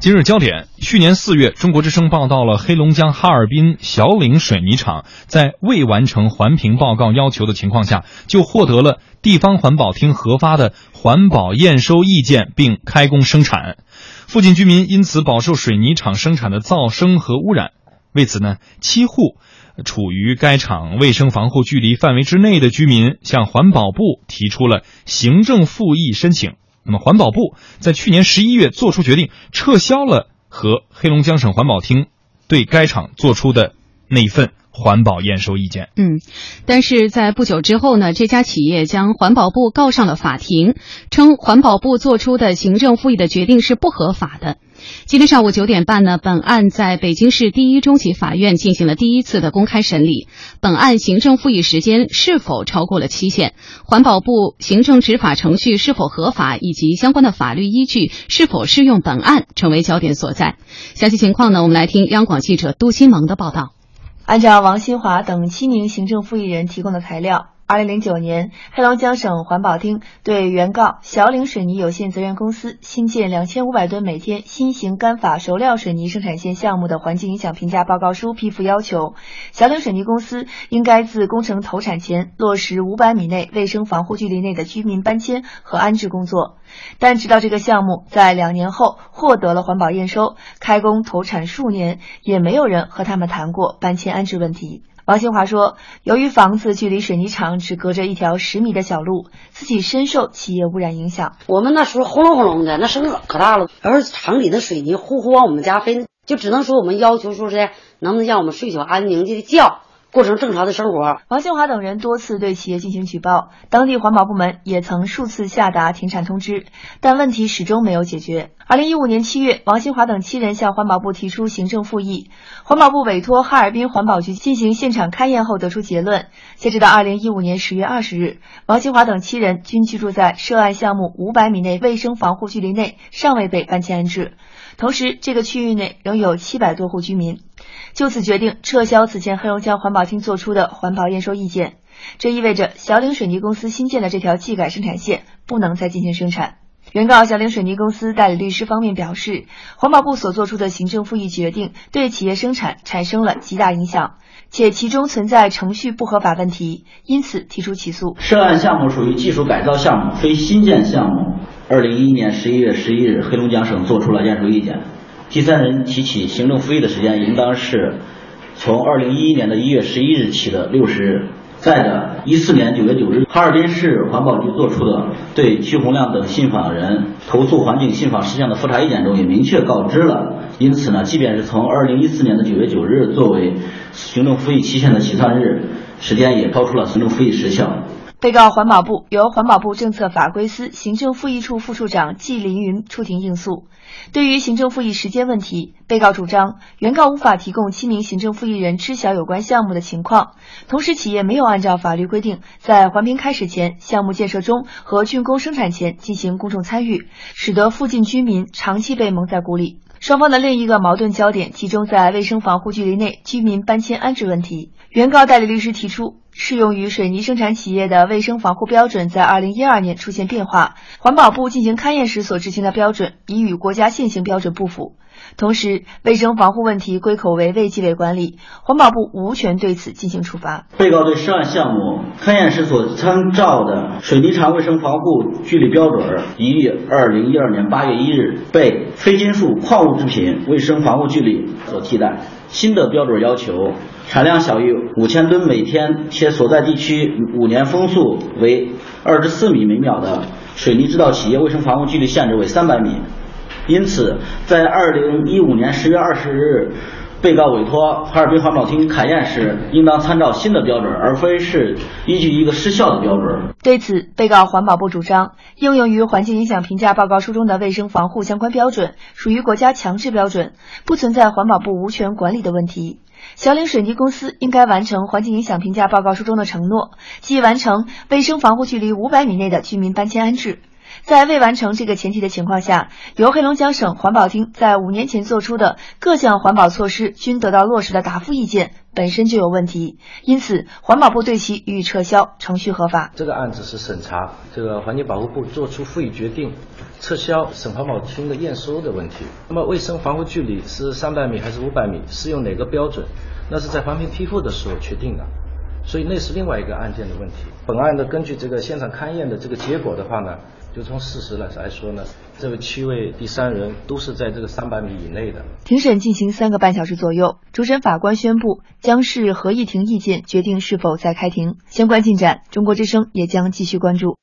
今日焦点：去年四月，中国之声报道了黑龙江哈尔滨小岭水泥厂在未完成环评报告要求的情况下，就获得了地方环保厅核发的环保验收意见，并开工生产。附近居民因此饱受水泥厂生产的噪声和污染。为此呢，七户处于该厂卫生防护距离范围之内的居民向环保部提出了行政复议申请。那么，环保部在去年十一月作出决定，撤销了和黑龙江省环保厅对该厂做出的那份环保验收意见。嗯，但是在不久之后呢，这家企业将环保部告上了法庭，称环保部做出的行政复议的决定是不合法的。今天上午九点半呢，本案在北京市第一中级法院进行了第一次的公开审理。本案行政复议时间是否超过了期限？环保部行政执法程序是否合法？以及相关的法律依据是否适用本案，成为焦点所在。详细情况呢，我们来听央广记者杜新萌的报道。按照王新华等七名行政复议人提供的材料。二零零九年，黑龙江省环保厅对原告小岭水泥有限责任公司新建两千五百吨每天新型干法熟料水泥生产线项目的环境影响评价报告书批复，要求小岭水泥公司应该自工程投产前落实五百米内卫生防护距离内的居民搬迁和安置工作。但直到这个项目在两年后获得了环保验收，开工投产数年，也没有人和他们谈过搬迁安置问题。王新华说：“由于房子距离水泥厂只隔着一条十米的小路，自己深受企业污染影响。我们那时候轰隆轰隆的，那声可可大了。要是厂里的水泥呼呼往我们家飞，就只能说我们要求说是能不能让我们睡觉安宁的觉。”过成正常的生活。王新华等人多次对企业进行举报，当地环保部门也曾数次下达停产通知，但问题始终没有解决。二零一五年七月，王新华等七人向环保部提出行政复议，环保部委托哈尔滨环保局进行现场勘验后得出结论：截止到二零一五年十月二十日，王新华等七人均居住在涉案项目五百米内卫生防护距离内，尚未被搬迁安置。同时，这个区域内仍有七百多户居民，就此决定撤销此前黑龙江环保厅作出的环保验收意见。这意味着小岭水泥公司新建的这条技改生产线不能再进行生产。原告小岭水泥公司代理律师方面表示，环保部所做出的行政复议决定对企业生产产生了极大影响，且其中存在程序不合法问题，因此提出起诉。涉案项目属于技术改造项目，非新建项目。二零一一年十一月十一日，黑龙江省作出了验收意见。第三人提起行政复议的时间应当是从二零一一年的一月十一日起的六十日。再者，一四年九月九日，哈尔滨市环保局作出的对曲洪亮等信访人投诉环境信访事项的复查意见中也明确告知了。因此呢，即便是从二零一四年的九月九日作为行政复议期限的起算日，时间也超出了行政复议时效。被告环保部由环保部政策法规司行政复议处副处长季凌云出庭应诉。对于行政复议时间问题，被告主张原告无法提供七名行政复议人知晓有关项目的情况，同时企业没有按照法律规定在环评开始前、项目建设中和竣工生产前进行公众参与，使得附近居民长期被蒙在鼓里。双方的另一个矛盾焦点集中在卫生防护距离内居民搬迁安置问题。原告代理律师提出，适用于水泥生产企业的卫生防护标准在二零一二年出现变化，环保部进行勘验时所执行的标准已与国家现行标准不符。同时，卫生防护问题归口为卫计委管理，环保部无权对此进行处罚。被告对涉案项目勘验时所参照的水泥厂卫生防护距离标准，已于二零一二年八月一日被非金属矿物制品卫生防护距离所替代。新的标准要求，产量小于五千吨每天，且所在地区五年风速为二十四米每秒的水泥制造企业卫生防护距离限制为三百米。因此，在二零一五年十月二十日，被告委托哈尔滨环保厅勘验时，应当参照新的标准，而非是依据一个失效的标准。对此，被告环保部主张，应用于环境影响评价报告书中的卫生防护相关标准属于国家强制标准，不存在环保部无权管理的问题。小岭水泥公司应该完成环境影响评价报告书中的承诺，即完成卫生防护距离五百米内的居民搬迁安置。在未完成这个前提的情况下，由黑龙江省环保厅在五年前做出的各项环保措施均得到落实的答复意见本身就有问题，因此环保部对其予以撤销，程序合法。这个案子是审查这个环境保护部作出复议决定，撤销省环保厅的验收的问题。那么卫生防护距离是三百米还是五百米，适用哪个标准？那是在环评批复的时候确定的。所以那是另外一个案件的问题。本案呢根据这个现场勘验的这个结果的话呢，就从事实来来说呢，这七位第三人都是在这个三百米以内的。庭审进行三个半小时左右，主审法官宣布将视合议庭意见决定是否再开庭。相关进展，中国之声也将继续关注。